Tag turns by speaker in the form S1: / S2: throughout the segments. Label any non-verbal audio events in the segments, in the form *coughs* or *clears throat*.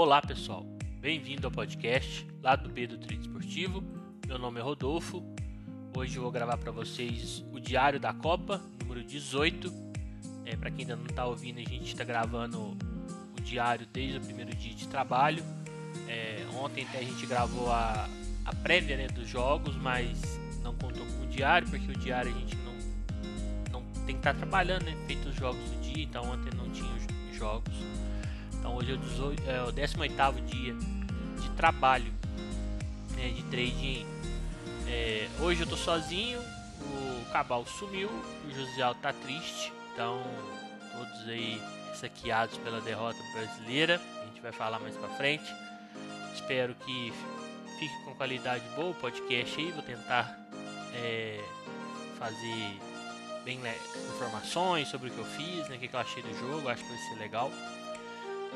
S1: Olá pessoal, bem-vindo ao podcast lá do B do Trade Esportivo. Meu nome é Rodolfo. Hoje eu vou gravar para vocês o Diário da Copa, número 18. É, para quem ainda não está ouvindo, a gente está gravando o diário desde o primeiro dia de trabalho. É, ontem até a gente gravou a, a prévia né, dos jogos, mas não contou com o diário, porque o diário a gente não, não tem que estar tá trabalhando, né, feito os jogos do dia, então ontem não tinha os jogos. Então hoje é o, 18, é o 18 dia de trabalho né, de trading. É, hoje eu tô sozinho, o Cabal sumiu, o Josial tá triste, então todos aí saqueados pela derrota brasileira. A gente vai falar mais pra frente. Espero que fique com qualidade boa o podcast aí. Vou tentar é, fazer bem informações sobre o que eu fiz, né, o que eu achei do jogo. Acho que vai ser legal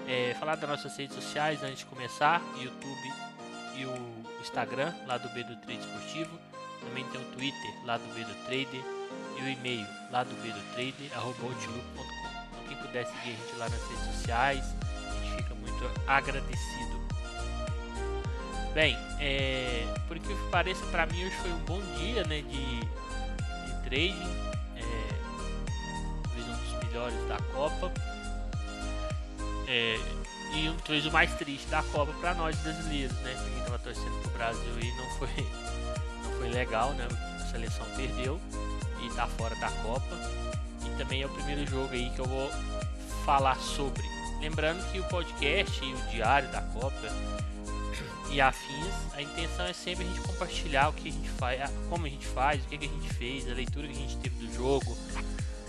S1: é, falar das nossas redes sociais antes de começar, YouTube e o Instagram lá do B do Trade Esportivo. Também tem o Twitter lá do B do Trader e o e-mail lá do B do Trader, outlook.com. Então, quem puder seguir a gente lá nas redes sociais, a gente fica muito agradecido. Bem, é, por que pareça, para mim hoje foi um bom dia né, de, de trading, é, um dos melhores da Copa. É, e talvez o mais triste da Copa para nós brasileiros, né? Quem estava torcendo pro Brasil e não foi, não foi legal, né? A seleção perdeu e está fora da Copa. E também é o primeiro jogo aí que eu vou falar sobre. Lembrando que o podcast e o diário da Copa e afins, a intenção é sempre a gente compartilhar o que a gente faz, como a gente faz, o que, a gente fez, a leitura que a gente teve do jogo,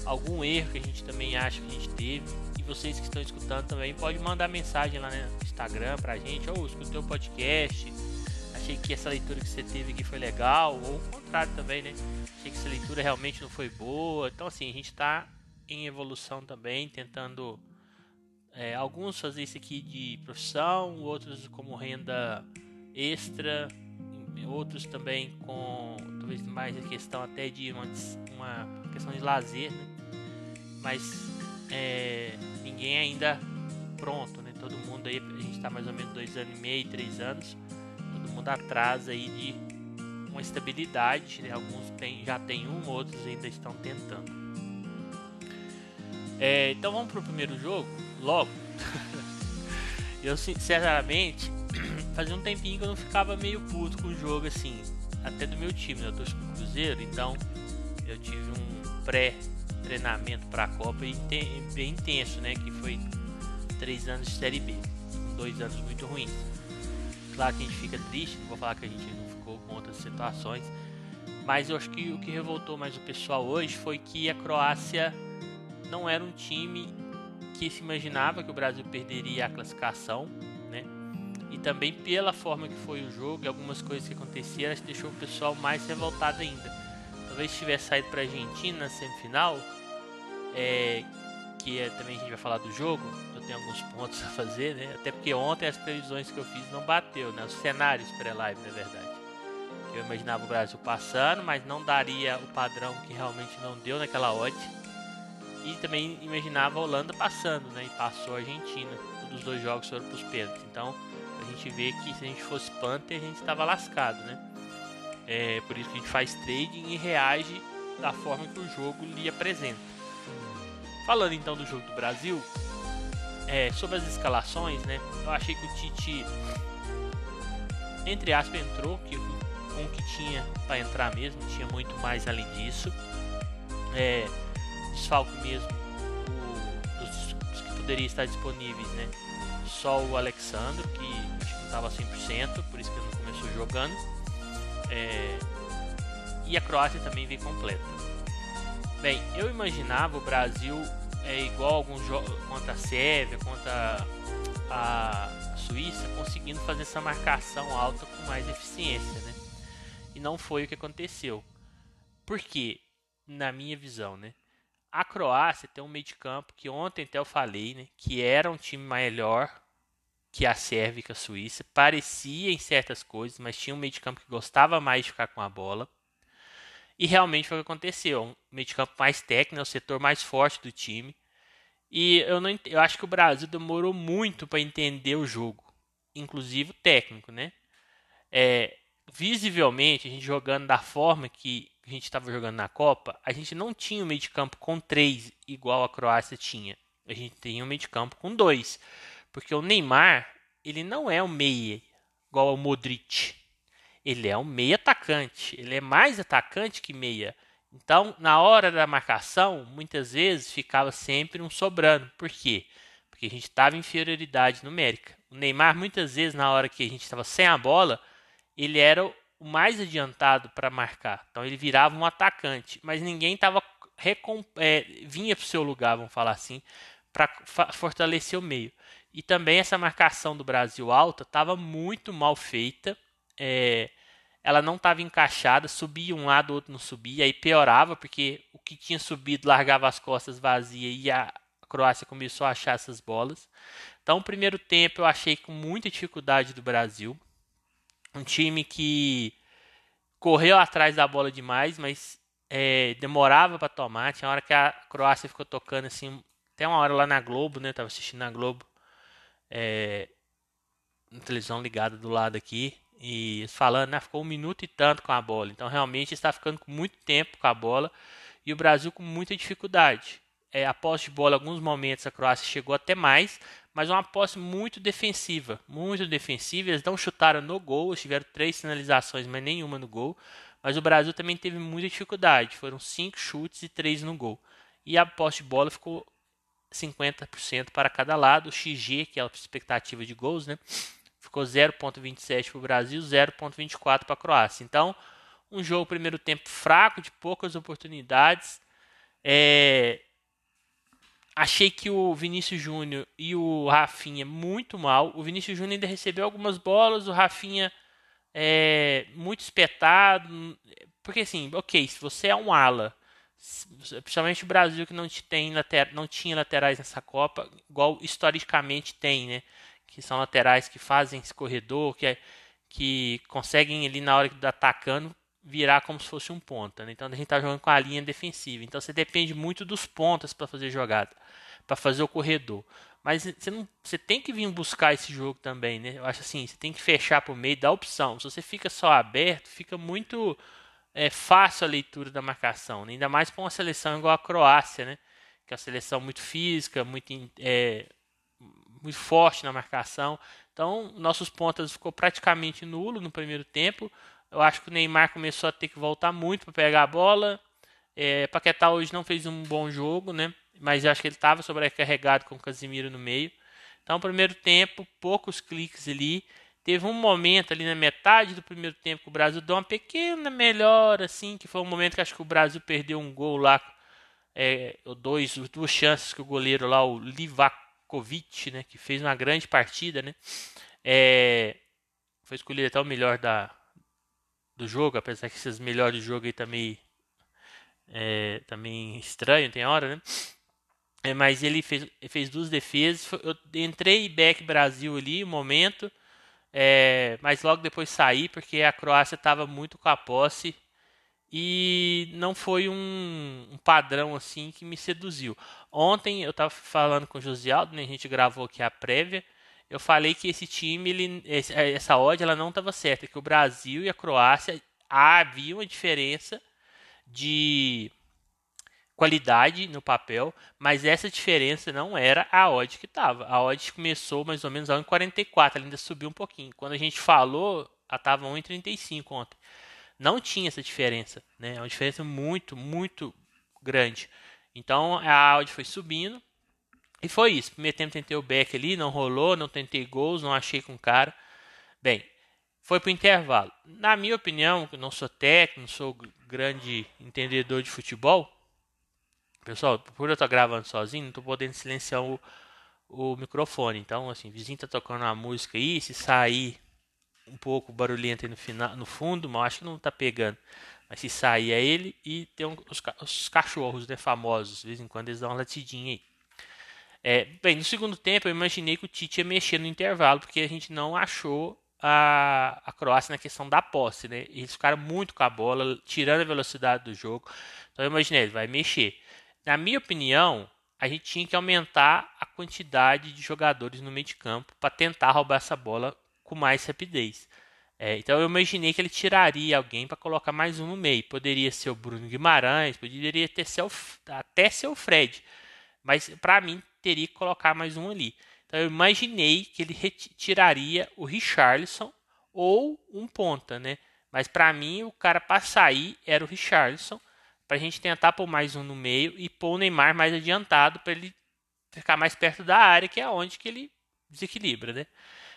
S1: algum erro que a gente também acha que a gente teve vocês que estão escutando também pode mandar mensagem lá no Instagram pra gente, ou escutei o podcast, achei que essa leitura que você teve aqui foi legal, ou o contrário também, né? Achei que essa leitura realmente não foi boa. Então assim, a gente está em evolução também, tentando é, alguns fazer isso aqui de profissão, outros como renda extra, outros também com talvez mais a questão até de uma, uma questão de lazer, né? Mas é, ninguém ainda pronto, né? Todo mundo aí, a gente está mais ou menos dois anos e meio, três anos, todo mundo atrás aí de uma estabilidade, né? Alguns tem, já tem um, outros ainda estão tentando. É, então vamos pro primeiro jogo, logo. *laughs* eu sinceramente *clears throat* fazia um tempinho que eu não ficava meio puto com o jogo assim, até do meu time, né? Eu torço pro Cruzeiro, então eu tive um pré treinamento para a Copa e bem intenso, né? Que foi três anos de Série B, dois anos muito ruins. Claro que a gente fica triste, não vou falar que a gente não ficou com outras situações, mas eu acho que o que revoltou mais o pessoal hoje foi que a Croácia não era um time que se imaginava que o Brasil perderia a classificação, né? E também pela forma que foi o jogo e algumas coisas que aconteceram, deixou o pessoal mais revoltado ainda talvez tivesse saído para a Argentina na semifinal, é, que é, também a gente vai falar do jogo, eu tenho alguns pontos a fazer, né? Até porque ontem as previsões que eu fiz não bateu, né? Os cenários pré-live, na verdade. Eu imaginava o Brasil passando, mas não daria o padrão que realmente não deu naquela odd. E também imaginava a Holanda passando, né? E passou a Argentina. Todos os dois jogos foram para os pênaltis. Então, a gente vê que se a gente fosse Panther, a gente estava lascado, né? É por isso que a gente faz trading e reage da forma que o jogo lhe apresenta. Falando então do jogo do Brasil, é, sobre as escalações, né? Eu achei que o Tite, entre aspas, entrou que, com o que tinha para entrar mesmo, tinha muito mais além disso. É, mesmo o, dos, dos, que poderiam estar disponíveis, né? Só o Alexandre, que acho que estava 100%, por isso que ele não começou jogando. É, e a Croácia também vem completa. Bem, eu imaginava o Brasil é igual alguns jogos contra a Sérvia, contra a Suíça, conseguindo fazer essa marcação alta com mais eficiência, né? E não foi o que aconteceu. Por quê? Na minha visão, né? A Croácia tem um meio de campo que ontem até eu falei, né? Que era um time melhor que a Sérvia a Suíça. Parecia em certas coisas, mas tinha um meio de campo que gostava mais de ficar com a bola. E realmente foi o que aconteceu. Um meio de campo mais técnico, o setor mais forte do time. E eu, não, eu acho que o Brasil demorou muito para entender o jogo, inclusive o técnico, né? É, visivelmente, a gente jogando da forma que a gente estava jogando na Copa, a gente não tinha um meio de campo com três, igual a Croácia tinha. A gente tinha um meio de campo com dois. Porque o Neymar, ele não é um meia, igual ao Modric. Ele é um meia atacante. Ele é mais atacante que meia. Então, na hora da marcação, muitas vezes ficava sempre um sobrando. Por quê? Porque a gente estava em inferioridade numérica. O Neymar, muitas vezes, na hora que a gente estava sem a bola, ele era o mais adiantado para marcar. Então, ele virava um atacante. Mas ninguém estava é, vinha para o seu lugar, vamos falar assim, para fortalecer o meio. E também essa marcação do Brasil alta estava muito mal feita. É, ela não estava encaixada, subia um lado, o outro não subia, aí piorava, porque o que tinha subido largava as costas vazias e a Croácia começou a achar essas bolas. Então, o primeiro tempo eu achei com muita dificuldade do Brasil. Um time que correu atrás da bola demais, mas é, demorava para tomar. Tinha hora que a Croácia ficou tocando assim, até uma hora lá na Globo, né? Tava assistindo na Globo, é, na televisão ligada do lado aqui e falando, né, ficou um minuto e tanto com a bola. Então realmente está ficando com muito tempo com a bola e o Brasil com muita dificuldade. É, a posse de bola, alguns momentos a Croácia chegou até mais, mas uma posse muito defensiva, muito defensiva. Eles não chutaram no gol, tiveram três finalizações, mas nenhuma no gol. Mas o Brasil também teve muita dificuldade, foram cinco chutes e três no gol. E a posse de bola ficou 50% para cada lado. O XG, que é a expectativa de gols, né? ficou 0,27 para o Brasil, 0,24 para a Croácia. Então, um jogo primeiro tempo fraco, de poucas oportunidades. É... Achei que o Vinícius Júnior e o Rafinha muito mal. O Vinícius Júnior ainda recebeu algumas bolas, o Rafinha é muito espetado. Porque assim, ok, se você é um ala, principalmente o Brasil que não, tem later, não tinha laterais nessa Copa, igual historicamente tem, né? que são laterais que fazem esse corredor, que, é, que conseguem ali na hora que está atacando virar como se fosse um ponta. Né? Então a gente está jogando com a linha defensiva. Então você depende muito dos pontas para fazer jogada, para fazer o corredor. Mas você, não, você tem que vir buscar esse jogo também, né? Eu acho assim, você tem que fechar por meio, dar opção. Se você fica só aberto, fica muito é, fácil a leitura da marcação. Né? Ainda mais para uma seleção igual a Croácia, né? Que é uma seleção muito física, muito é, muito forte na marcação. Então, nossos pontas ficou praticamente nulo no primeiro tempo. Eu acho que o Neymar começou a ter que voltar muito para pegar a bola. É, Paquetá hoje não fez um bom jogo, né? Mas eu acho que ele estava sobrecarregado com o Casimiro no meio. Então, primeiro tempo, poucos cliques ali. Teve um momento ali na metade do primeiro tempo que o Brasil deu uma pequena melhora, assim, que foi um momento que acho que o Brasil perdeu um gol lá, é, dois, duas chances que o goleiro lá, o Livac Kovic, né, que fez uma grande partida, né, é, foi escolhido até o melhor da, do jogo, apesar que esses melhores do jogo aí também é, também estranho, tem hora, né? É, mas ele fez, fez duas defesas. Eu entrei back Brasil ali, um momento, é, mas logo depois saí porque a Croácia estava muito com a posse e não foi um, um, padrão assim que me seduziu. Ontem eu estava falando com o Josialdo, né, a gente gravou aqui a prévia, eu falei que esse time, ele, essa odd ela não estava certa, que o Brasil e a Croácia havia uma diferença de qualidade no papel, mas essa diferença não era a odd que estava. A odd começou mais ou menos a 1,44, ela ainda subiu um pouquinho. Quando a gente falou, ela estava 1,35 ontem não tinha essa diferença, né? É uma diferença muito, muito grande. Então a Audi foi subindo e foi isso. Primeiro tempo tentei o back ali, não rolou, não tentei gols, não achei com cara. Bem, foi para o intervalo. Na minha opinião, não sou técnico, não sou grande entendedor de futebol. Pessoal, por eu estar gravando sozinho, não estou podendo silenciar o, o microfone. Então, assim, o vizinho está tocando uma música aí, se sair um pouco barulhento aí no, final, no fundo, mas acho que não está pegando. Mas se sair é ele e tem um, os, os, cachorros né, famosos, de vez em quando eles dão uma latidinha aí. É, bem, no segundo tempo eu imaginei que o Tite ia mexer no intervalo, porque a gente não achou a, a Croácia na questão da posse, né? Eles ficaram muito com a bola, tirando a velocidade do jogo. Então eu imaginei, ele vai mexer. Na minha opinião, a gente tinha que aumentar a quantidade de jogadores no meio de campo para tentar roubar essa bola com mais rapidez. É, então eu imaginei que ele tiraria alguém para colocar mais um no meio. Poderia ser o Bruno Guimarães, poderia ter ser o, até ser o Fred. Mas para mim teria que colocar mais um ali. Então eu imaginei que ele retiraria o Richarlison ou um ponta, né? Mas para mim o cara para sair era o Richarlison, para a gente tentar pôr mais um no meio e pôr o Neymar mais adiantado para ele ficar mais perto da área, que é onde que ele desequilibra, né?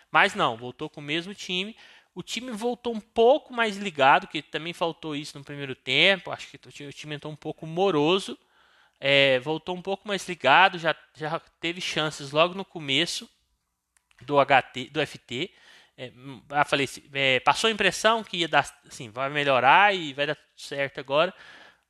S1: Mas não, voltou com o mesmo time. O time voltou um pouco mais ligado, que também faltou isso no primeiro tempo. Acho que o time entrou um pouco moroso. É, voltou um pouco mais ligado, já, já teve chances logo no começo do HT, do FT. É, ah, falei, é, passou a impressão que ia dar, assim, vai melhorar e vai dar tudo certo agora.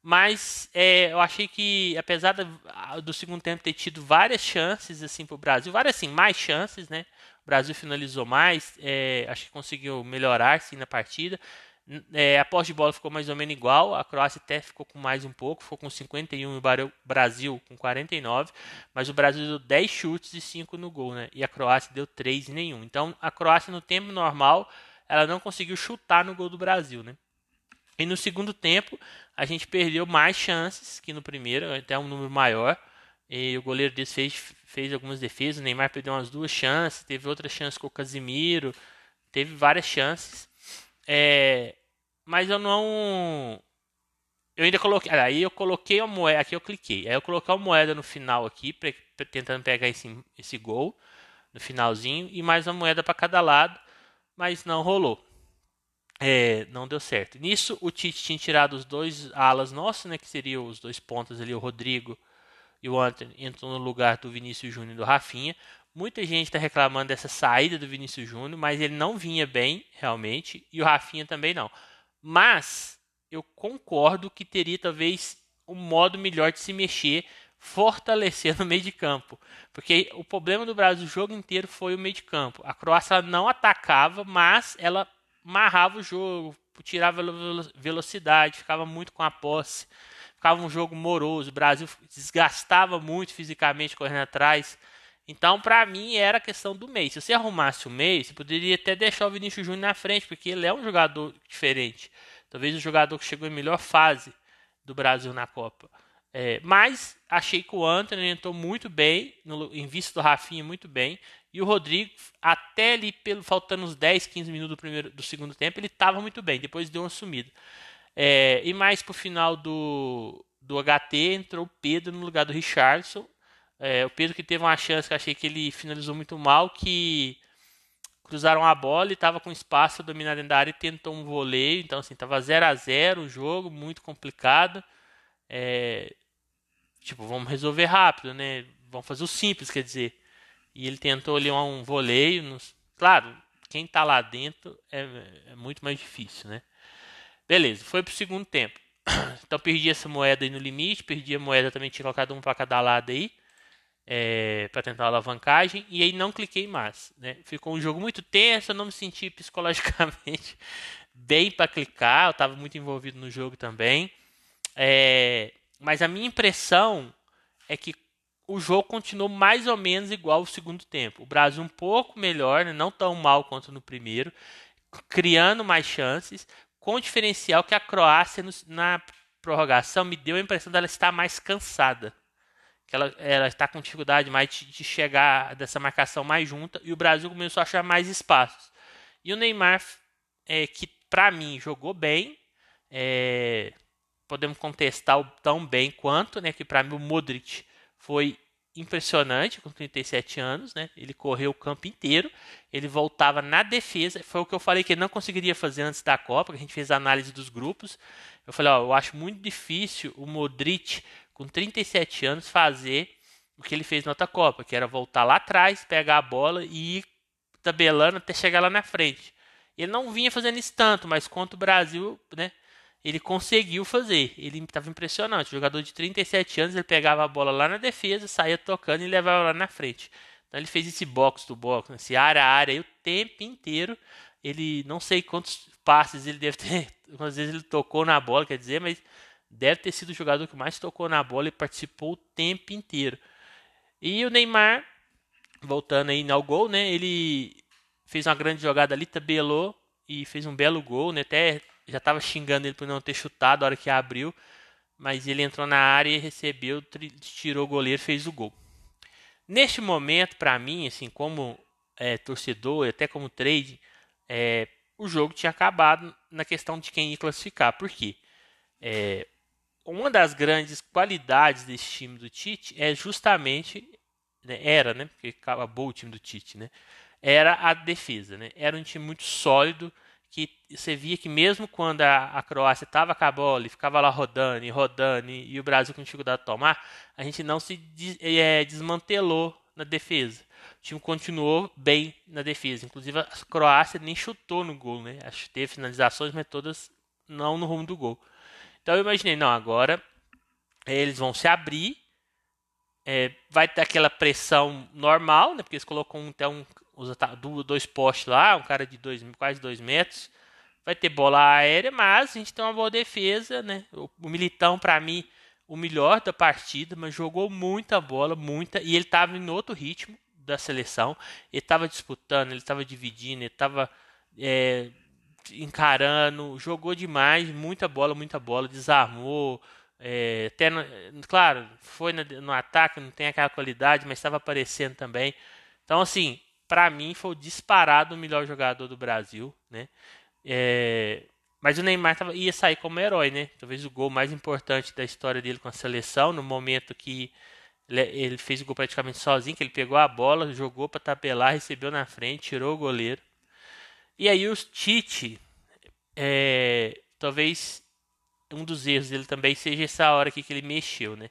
S1: Mas é, eu achei que, apesar do, do segundo tempo ter tido várias chances assim para o Brasil, várias assim, mais chances, né? O Brasil finalizou mais, é, acho que conseguiu melhorar sim na partida. É, a posse de bola ficou mais ou menos igual, a Croácia até ficou com mais um pouco, ficou com 51 e o Brasil com 49, mas o Brasil deu 10 chutes e 5 no gol, né? E a Croácia deu 3 e nenhum. Então a Croácia no tempo normal, ela não conseguiu chutar no gol do Brasil, né? E no segundo tempo, a gente perdeu mais chances que no primeiro, até um número maior. E o goleiro deles fez, fez algumas defesas. O Neymar perdeu umas duas chances, teve outra chance com o Casimiro, teve várias chances. É, mas eu não. Eu ainda coloquei. Aí eu coloquei a moeda. Aqui eu cliquei. Aí eu coloquei a moeda no final aqui, pra, pra, tentando pegar esse, esse gol no finalzinho. E mais uma moeda para cada lado. Mas não rolou. É, não deu certo. Nisso o Tite tinha tirado os dois alas nossos, né? Que seriam os dois pontas ali, o Rodrigo e o Anthony, entrou no lugar do Vinícius Júnior e do Rafinha. Muita gente está reclamando dessa saída do Vinícius Júnior, mas ele não vinha bem, realmente, e o Rafinha também não. Mas eu concordo que teria talvez um modo melhor de se mexer, fortalecer no meio de campo. Porque o problema do Brasil o jogo inteiro foi o meio de campo. A Croácia não atacava, mas ela amarrava o jogo, tirava velocidade, ficava muito com a posse. Ficava um jogo moroso. O Brasil desgastava muito fisicamente correndo atrás. Então, para mim, era a questão do meio. Se você arrumasse o meio, você poderia até deixar o Vinícius Júnior na frente, porque ele é um jogador diferente. Talvez o jogador que chegou em melhor fase do Brasil na Copa. É, mas achei que o Anthony entrou muito bem, no, em vista do Rafinha, muito bem. E o Rodrigo, até ali, pelo, faltando uns 10, 15 minutos do, primeiro, do segundo tempo, ele estava muito bem. Depois deu uma sumida. É, e mais pro final do, do HT, entrou o Pedro no lugar do Richardson. É, o Pedro que teve uma chance que achei que ele finalizou muito mal, que cruzaram a bola e estava com espaço dominado dentro da área e tentou um voleio. Então, assim, estava 0 a 0 o jogo, muito complicado. É, tipo, vamos resolver rápido, né? Vamos fazer o simples, quer dizer. E ele tentou ali um voleio. Nos... Claro, quem está lá dentro é, é, muito mais difícil, né? Beleza, foi pro segundo tempo. *coughs* Então perdi essa moeda aí no limite, perdi a moeda também, tinha colocado um para cada lado aí é, para tentar a alavancagem e aí não cliquei mais. Né? Ficou um jogo muito tenso, eu não me senti *laughs* psicologicamente bem para clicar, eu estava muito envolvido no jogo também. É, mas a minha impressão é que o jogo continuou mais ou menos igual ao segundo tempo. O Brasil um pouco melhor, né? não tão mal quanto no primeiro, criando mais chances, com o diferencial que a Croácia na prorrogação me deu a impressão dela estar mais cansada que ela, ela está com dificuldade mais de, de, chegar dessa marcação mais junta e o Brasil começou a achar mais espaços. E o Neymar, é, que para mim jogou bem, é, podemos contestar tão bem quanto, né? Que para mim o Modric foi impressionante com 37 anos, né? Ele correu o campo inteiro, ele voltava na defesa, foi o que eu falei que ele não conseguiria fazer antes da Copa, a gente fez a análise dos grupos. Eu falei, ó, eu acho muito difícil o Modric com 37 anos, fazer o que ele fez na outra Copa, que era voltar lá atrás, pegar a bola e ir tabelando até chegar lá na frente. Ele não vinha fazendo isso tanto, mas contra o Brasil, né? Ele conseguiu fazer. Ele estava impressionante. Jogador de 37 anos, ele pegava a bola lá na defesa, saía tocando e levava lá na frente. Então ele fez esse box do box, esse área a área o tempo inteiro. Ele não sei quantos passes ele deve ter, *laughs* às vezes ele tocou na bola, quer dizer, mas deve ter sido o jogador que mais tocou na bola e participou o tempo inteiro. E o Neymar, voltando aí ao gol, né? Ele fez uma grande jogada ali, tabelou e fez um belo gol, né? Até já estava xingando ele por não ter chutado a hora que abriu, mas ele entrou na área e recebeu, tirou o goleiro, fez o gol. Neste momento, para mim, assim, como é, torcedor, até como trade, é, o jogo tinha acabado na questão de quem ia classificar. Por quê? É, uma das grandes qualidades desse time do Tite é justamente né, era, né? Porque acabou o time do Tite, né? Era a defesa, né? Era um time muito sólido que você via que mesmo quando a, a Croácia estava com a bola e ficava lá rodando e rodando e, e, o Brasil com dificuldade de tomar, a gente não se des, é, desmantelou na defesa. O time continuou bem na defesa. Inclusive a Croácia nem chutou no gol, né? Acho que teve finalizações, mas todas não no rumo do gol. Então eu imaginei, não, agora eles vão se abrir, é, vai ter aquela pressão normal, né? Porque eles colocam até um, dois postes lá, um cara de dois, quase dois metros. Vai ter bola aérea, mas a gente tem uma boa defesa, né? O, o Militão, para mim, o melhor da partida, mas jogou muita bola, muita, e ele estava em outro ritmo da seleção. Ele estava disputando, ele estava dividindo, ele estava é, encarando, jogou demais, muita bola, muita bola, desarmou. É, até claro, foi no, no, ataque, não tem aquela qualidade, mas estava aparecendo também. Então, assim, para mim foi o disparado o melhor jogador do Brasil, né? É, mas o Neymar tava, ia sair como herói, né? Talvez o gol mais importante da história dele com a seleção, no momento que ele fez o gol praticamente sozinho, que ele pegou a bola, jogou para tabelar, recebeu na frente, tirou o goleiro. E aí o Tite, é, talvez um dos erros dele também seja essa hora aqui que ele mexeu, né?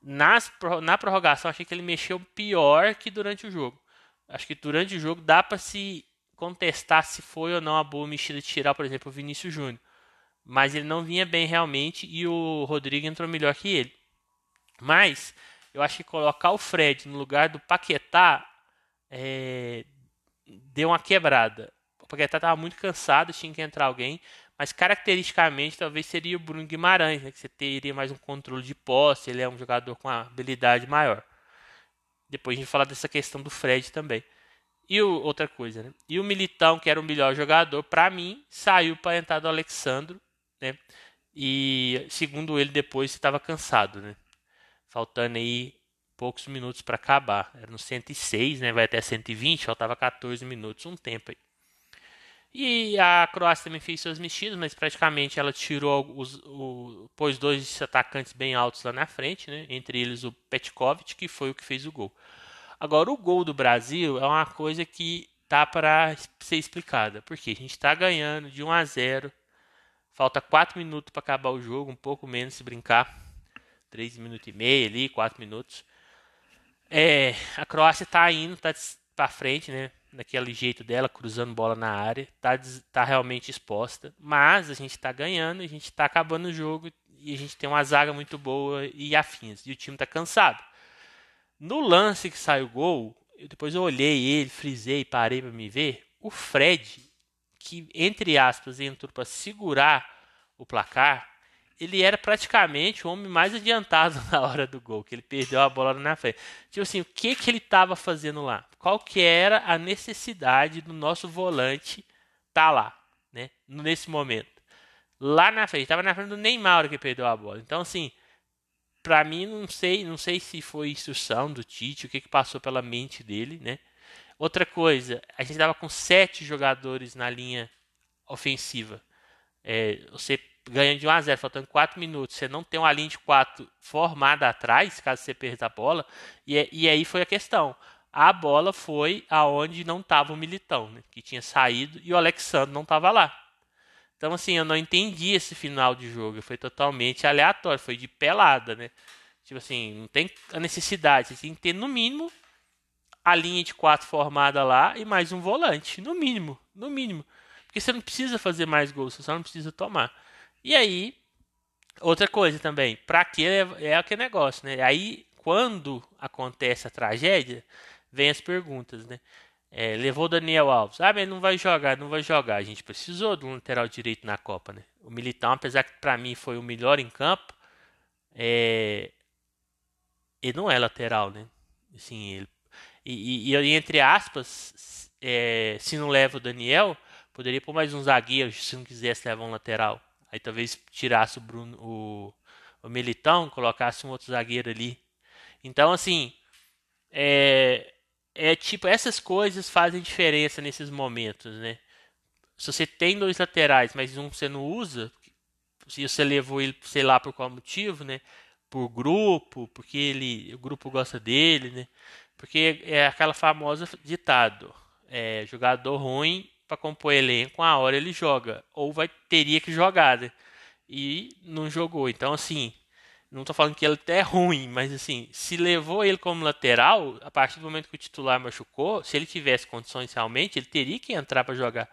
S1: Nas, na prorrogação, achei que ele mexeu pior que durante o jogo. Acho que durante o jogo dá para se contestar se foi ou não a boa mexida de tirar, por exemplo, o Vinícius Júnior. Mas ele não vinha bem realmente e o Rodrigo entrou melhor que ele. Mas eu acho que colocar o Fred no lugar do Paquetá é, deu uma quebrada. O Paquetá estava muito cansado, tinha que entrar alguém. Mas caracteristicamente talvez seria o Bruno Guimarães, né, que você teria mais um controle de posse, ele é um jogador com uma habilidade maior. Depois a gente fala dessa questão do Fred também. E o, outra coisa, né? E o Militão, que era o melhor jogador, para mim, saiu para entrar do Alexandro, né? E segundo ele, depois estava cansado, né? Faltando aí poucos minutos para acabar. Era no 106, né? Vai até 120, faltava 14 minutos, um tempo aí. E a Croácia também fez suas mexidas, mas praticamente ela tirou os, o, pôs dois atacantes bem altos lá na frente, né? Entre eles o Petkovic, que foi o que fez o gol. Agora, o gol do Brasil é uma coisa que tá para ser explicada. Porque a gente está ganhando de 1 a 0. Falta 4 minutos para acabar o jogo, um pouco menos se brincar. 3 minutos e meio ali, 4 minutos. É, a Croácia está indo, está para frente, né? Daquele jeito dela, cruzando bola na área. Está tá realmente exposta. Mas a gente está ganhando, a gente está acabando o jogo e a gente tem uma zaga muito boa e afins. E o time está cansado. No lance que sai o gol, eu, depois eu olhei ele, frisei, parei para me ver. O Fred, que entre aspas entrou para segurar o placar, ele era praticamente o homem mais adiantado *laughs* na hora do gol, que ele perdeu a bola na frente. Tipo assim, o que que ele estava fazendo lá? Qual que era a necessidade do nosso volante tá lá, né? Nesse momento. Lá na frente, estava na frente do Neymar que perdeu a bola. Então assim, para mim não sei, não sei se foi instrução do Tite, o que, que passou pela mente dele, né? Outra coisa, a gente estava com sete jogadores na linha ofensiva. É, você ganha de 1 a 0, faltando 4 minutos, você não tem uma linha de 4 formada atrás, caso você perda a bola, e, é, e aí foi a questão. A bola foi aonde não estava o Militão, né, que tinha saído, e o Alexandre não estava lá. Então, assim, eu não entendi esse final de jogo. Foi totalmente aleatório, foi de pelada, né? Tipo assim, não tem a necessidade. Você tem que ter, no mínimo, a linha de quatro formada lá e mais um volante. No mínimo, no mínimo. Porque você não precisa fazer mais gols, você só não precisa tomar. E aí, outra coisa também, pra que é, é aquele negócio, né? Aí, quando acontece a tragédia, vem as perguntas, né? É, levou Daniel Alves. Ah, mas não vai jogar, não vai jogar. A gente precisou do lateral direito na Copa, né? O Militão, apesar que para mim foi o melhor em campo, é... ele não é lateral, né? Assim, ele, e, e, e entre aspas, é, se não leva o Daniel, poderia pôr mais um zagueiro se não quisesse levar um lateral. Aí talvez tirasse o Bruno, o, o Militão, colocasse um outro zagueiro ali. Então, assim, é, é tipo, essas coisas fazem diferença nesses momentos, né? Se você tem dois laterais, mas um você não usa, se você levou ele, sei lá por qual motivo, né? Por grupo, porque ele, o grupo gosta dele, né? Porque é aquela famosa ditado, é, jogador ruim para compor elenco, a hora ele joga, ou vai teria que jogar, né? E não jogou. Então assim, não estou falando que ele até é ruim, mas assim, se levou ele como lateral, a partir do momento que o titular machucou, se ele tivesse condições realmente, ele teria que entrar para jogar.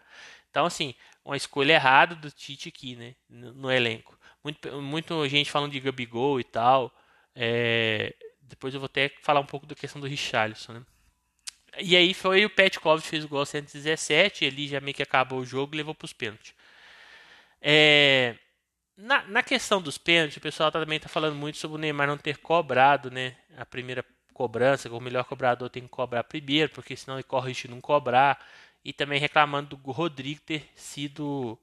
S1: Então, assim, uma escolha errada do Tite aqui, né? No, no elenco. Muito, muito gente falando de Gabigol e tal. É, depois eu vou até falar um pouco da questão do Richarlison, né? E aí foi o Petkov que fez o gol 117, ele já meio que acabou o jogo e levou para os pênaltis. É, na, na questão dos pênaltis, o pessoal também está falando muito sobre o Neymar não ter cobrado né, a primeira cobrança, que o melhor cobrador tem que cobrar primeiro, porque senão ele corre risco de não cobrar. E também reclamando do Rodrigo ter sido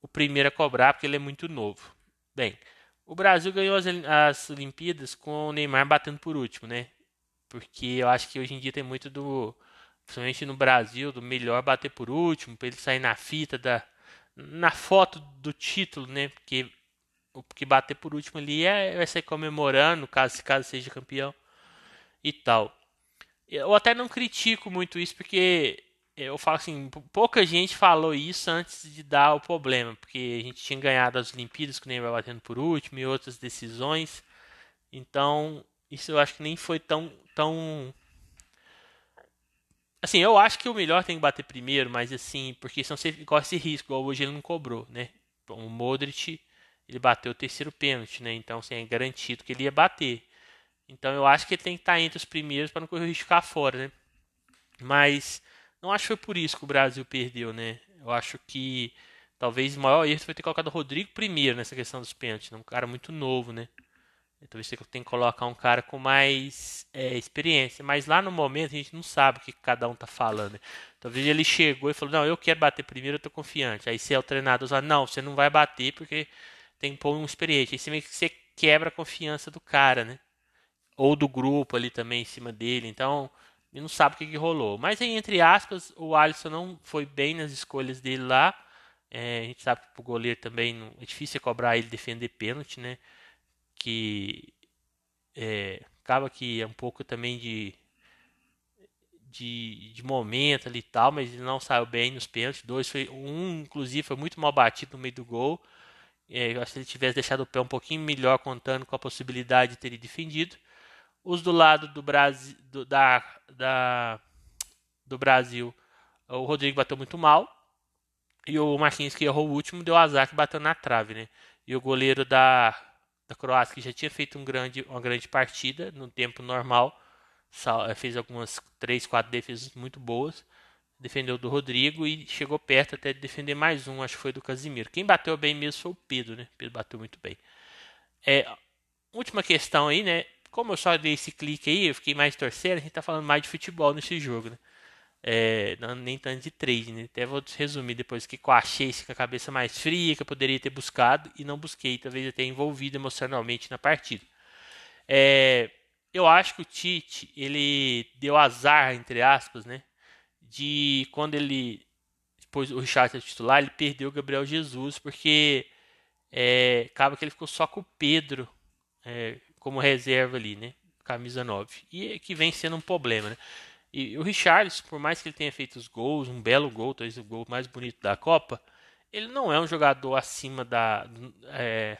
S1: o primeiro a cobrar, porque ele é muito novo. Bem, o Brasil ganhou as, as Olimpíadas com o Neymar batendo por último, né? Porque eu acho que hoje em dia tem muito do, principalmente no Brasil, do melhor bater por último, para ele sair na fita da na foto do título, né? Porque o que bater por último ali é, vai ser comemorando, caso, caso seja campeão e tal. Eu até não critico muito isso, porque eu falo assim, pouca gente falou isso antes de dar o problema, porque a gente tinha ganhado as Olimpíadas com o Neymar batendo por último e outras decisões. Então, isso eu acho que nem foi tão tão Assim, eu acho que o melhor tem que bater primeiro, mas assim, porque senão você corre esse risco, igual hoje ele não cobrou, né? O Modric, ele bateu o terceiro pênalti, né? Então, assim, é garantido que ele ia bater. Então, eu acho que ele tem que estar entre os primeiros para não correr o risco de ficar fora, né? Mas, não acho que foi por isso que o Brasil perdeu, né? Eu acho que talvez o maior erro foi ter colocado o Rodrigo primeiro nessa questão dos pênaltis, né? um cara muito novo, né? Talvez você tenha que colocar um cara com mais é, experiência. Mas lá no momento a gente não sabe o que cada um está falando. Talvez ele chegou e falou: Não, eu quero bater primeiro, eu estou confiante. Aí você é o treinador, fala: Não, você não vai bater porque tem que pôr um experiente. Aí você meio que você quebra a confiança do cara, né? Ou do grupo ali também em cima dele. Então, ele não sabe o que, que rolou. Mas aí, entre aspas, o Alisson não foi bem nas escolhas dele lá. É, a gente sabe que o goleiro também é difícil cobrar ele defender pênalti, né? Que é, acaba que é um pouco também de, de, de momento ali e tal, mas ele não saiu bem nos pênaltis. Dois foi um, inclusive, foi muito mal batido no meio do gol. É, eu acho que ele tivesse deixado o pé um pouquinho melhor, contando com a possibilidade de ter defendido. Os do lado do Brasil, do, da, da, do Brasil, o Rodrigo bateu muito mal. E o Marquinhos, que errou o último, deu azar que bateu na trave, né? E o goleiro da, da Croácia, que já tinha feito um grande, uma grande partida no tempo normal, eh, fez algumas 3, 4 defesas muito boas, defendeu do Rodrigo e chegou perto até de defender mais um, acho que foi do Casimiro. Quem bateu bem mesmo foi o Pedro, né? Pedro bateu muito bem. É, última questão aí, né? Como eu só dei esse clique aí, eu fiquei mais torcendo, a gente tá falando mais de futebol nesse jogo, né? É, não, nem tanto de trade, né? Até vou resumir depois que eu achei com a cabeça mais fria, que eu poderia ter buscado e não busquei, talvez tenha envolvido emocionalmente na partida. É, eu acho que o Tite, ele deu azar, entre aspas, né? De quando ele depois o Richard titular, ele perdeu o Gabriel Jesus, porque é, acaba que ele ficou só com o Pedro é, como reserva ali, né? Camisa 9. E que vem sendo um problema, né? E o Richarlison, por mais que ele tenha feito os gols, um belo gol, talvez o gol mais bonito da Copa, ele não é um jogador acima da. É,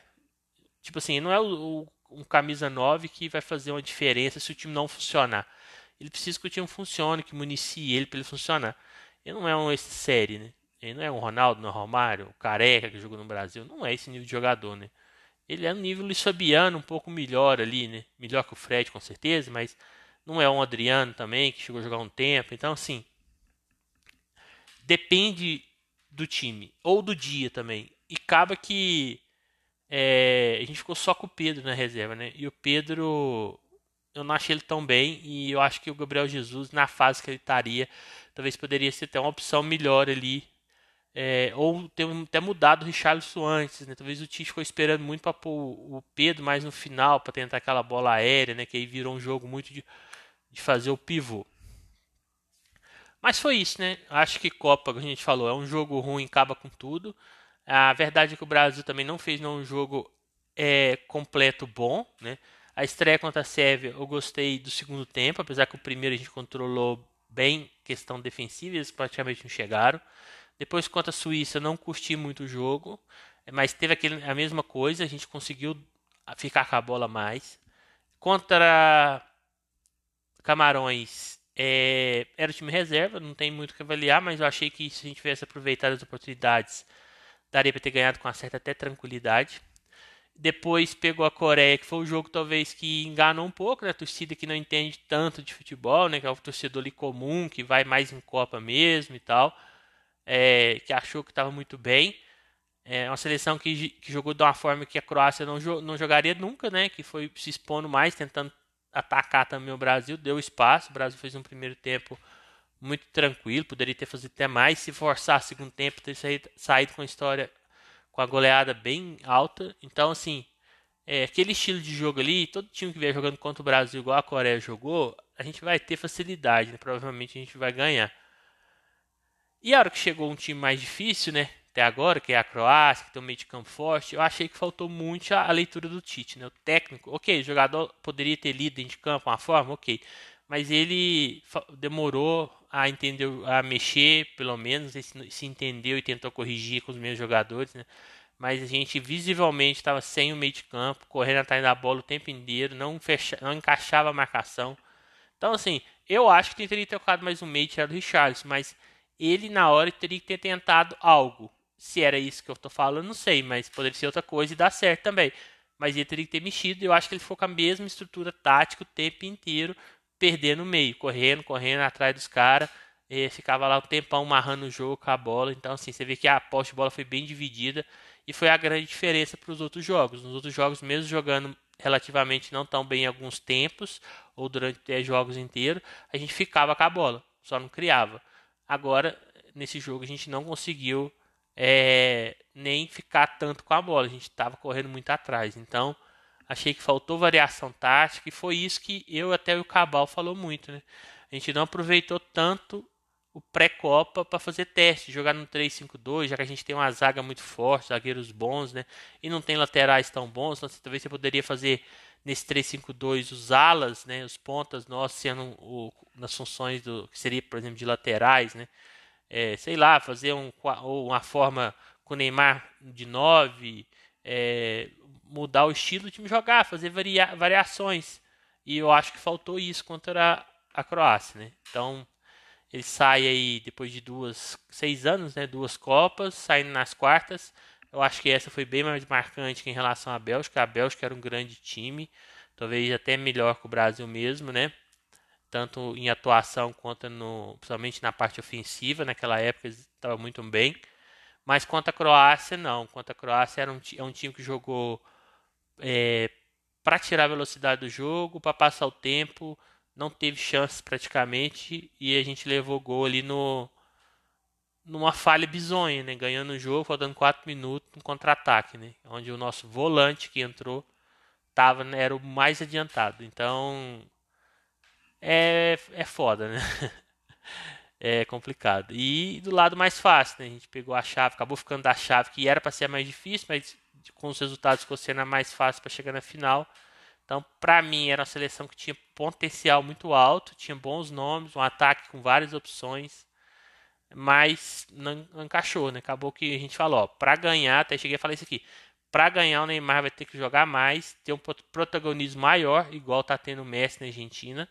S1: tipo assim, não é o, o, um camisa 9 que vai fazer uma diferença se o time não funcionar. Ele precisa que o time funcione, que municie ele para ele funcionar. Ele não é um esse série, né? Ele não é um Ronaldo, não é um Romário, o Careca que jogou no Brasil. Não é esse nível de jogador, né? Ele é um nível Luiz Fabiano, um pouco melhor ali, né? Melhor que o Fred, com certeza, mas não é um Adriano também, que chegou a jogar um tempo. Então, assim, depende do time ou do dia também. E acaba que é, a gente ficou só com o Pedro na reserva, né? E o Pedro eu não achei ele tão bem e eu acho que o Gabriel Jesus, na fase que ele estaria, talvez poderia ser até uma opção melhor ali. É, ou ter até mudado o Richarlison antes, né? Talvez o Tite ficou esperando muito para pôr o Pedro mais no final, para tentar aquela bola aérea, né? Que aí virou um jogo muito de, de fazer o pivô. Mas foi isso, né? Acho que Copa, como a gente falou, é um jogo ruim, acaba com tudo. A verdade é que o Brasil também não fez um jogo é, completo bom, né? A estreia contra a Sérvia, eu gostei do segundo tempo, apesar que o primeiro a gente controlou bem questão defensiva, eles praticamente não chegaram. Depois contra a Suíça, não curti muito o jogo, mas teve aquele, a mesma coisa, a gente conseguiu ficar com a bola mais. Contra Camarões, é, era o time reserva, não tem muito o que avaliar, mas eu achei que se a gente tivesse aproveitado as oportunidades, daria para ter ganhado com uma certa até tranquilidade. Depois pegou a Coreia, que foi o jogo talvez que enganou um pouco, né? A torcida que não entende tanto de futebol, né? Que é o torcedor ali comum, que vai mais em Copa mesmo e tal. É, que achou que estava muito bem. É uma seleção que, que jogou de uma forma que a Croácia não, não jogaria nunca, né? Que foi se expondo mais, tentando atacar também o Brasil, deu espaço. O Brasil fez um primeiro tempo muito tranquilo, poderia ter feito até mais. Se forçar segundo tempo, ter saído, saído com a história com a goleada bem alta. Então, assim, é, aquele estilo de jogo ali, todo time que vier jogando contra o Brasil, igual a Coreia jogou, a gente vai ter facilidade, né? provavelmente a gente vai ganhar. E a hora que chegou um time mais difícil, né? Até agora, que é a Croácia, que tem um meio de campo forte, eu achei que faltou muito a, a, leitura do Tite, né? O técnico, ok, o jogador poderia ter lido dentro de campo uma forma, ok, mas ele demorou a entender, a mexer, pelo menos, se, se entendeu e tentou corrigir com os meus jogadores, né? Mas a gente visivelmente estava sem o meio de campo, correndo atrás da bola o tempo inteiro, não, fecha, não encaixava a marcação. Então, assim, eu acho que teria tocado mais um meio tirado do Richarlison, mas ele na hora teria que ter tentado algo. Se era isso que eu tô falando, não sei, mas poderia ser outra coisa e dar certo também. Mas ele teria que ter mexido. Eu acho que ele ficou com a mesma estrutura tática o tempo inteiro, perdendo o meio, correndo, correndo atrás dos caras. Ficava lá um tempão marrando o jogo com a bola. Então, assim, você vê que a posse de bola foi bem dividida. E foi a grande diferença para os outros jogos. Nos outros jogos, mesmo jogando relativamente não tão bem em alguns tempos, ou durante 10 jogos inteiros, a gente ficava com a bola, só não criava. Agora, nesse jogo, a gente não conseguiu é, nem ficar tanto com a bola. A gente estava correndo muito atrás. Então, achei que faltou variação tática e foi isso que eu até o Cabal falou muito. Né? A gente não aproveitou tanto o pré-copa para fazer teste, jogar no 3-5-2, já que a gente tem uma zaga muito forte, zagueiros bons, né? E não tem laterais tão bons, então talvez você poderia fazer nesse 3-5-2 os alas, né, os pontas nossos sendo o, nas funções do que seria, por exemplo, de laterais, né? É, sei lá, fazer um, uma forma com o Neymar de 9, é, mudar o estilo do time jogar, fazer varia, variações. E eu acho que faltou isso contra a, a Croácia, né? Então, ele sai aí depois de duas, seis anos, né? Duas Copas, saindo nas quartas. Eu acho que essa foi bem mais marcante que em relação à Bélgica. A Bélgica era um grande time, talvez até melhor que o Brasil mesmo, né? Tanto em atuação quanto no, principalmente na parte ofensiva. Naquela época estava muito bem. Mas quanto a Croácia, não. Quanto a Croácia era um, é um time que jogou é, para tirar a velocidade do jogo, para passar o tempo. Não teve chances praticamente e a gente levou gol ali no numa falha bizonha, né? Ganhando o jogo, faltando 4 minutos, um contra-ataque, né? Onde o nosso volante que entrou tava, né, era o mais adiantado. Então, é, é foda, né? *laughs* é complicado. E do lado mais fácil, né? A gente pegou a chave, acabou ficando da chave que era para ser mais difícil, mas com os resultados ficou sendo a mais fácil para chegar na final. Então, para mim, era uma seleção que tinha potencial muito alto, tinha bons nomes, um ataque com várias opções, mas não, não encaixou, né? Acabou que a gente falou, para ganhar, até cheguei a falar isso aqui, para ganhar o Neymar vai ter que jogar mais, ter um protagonismo maior, igual tá tendo o Messi na Argentina.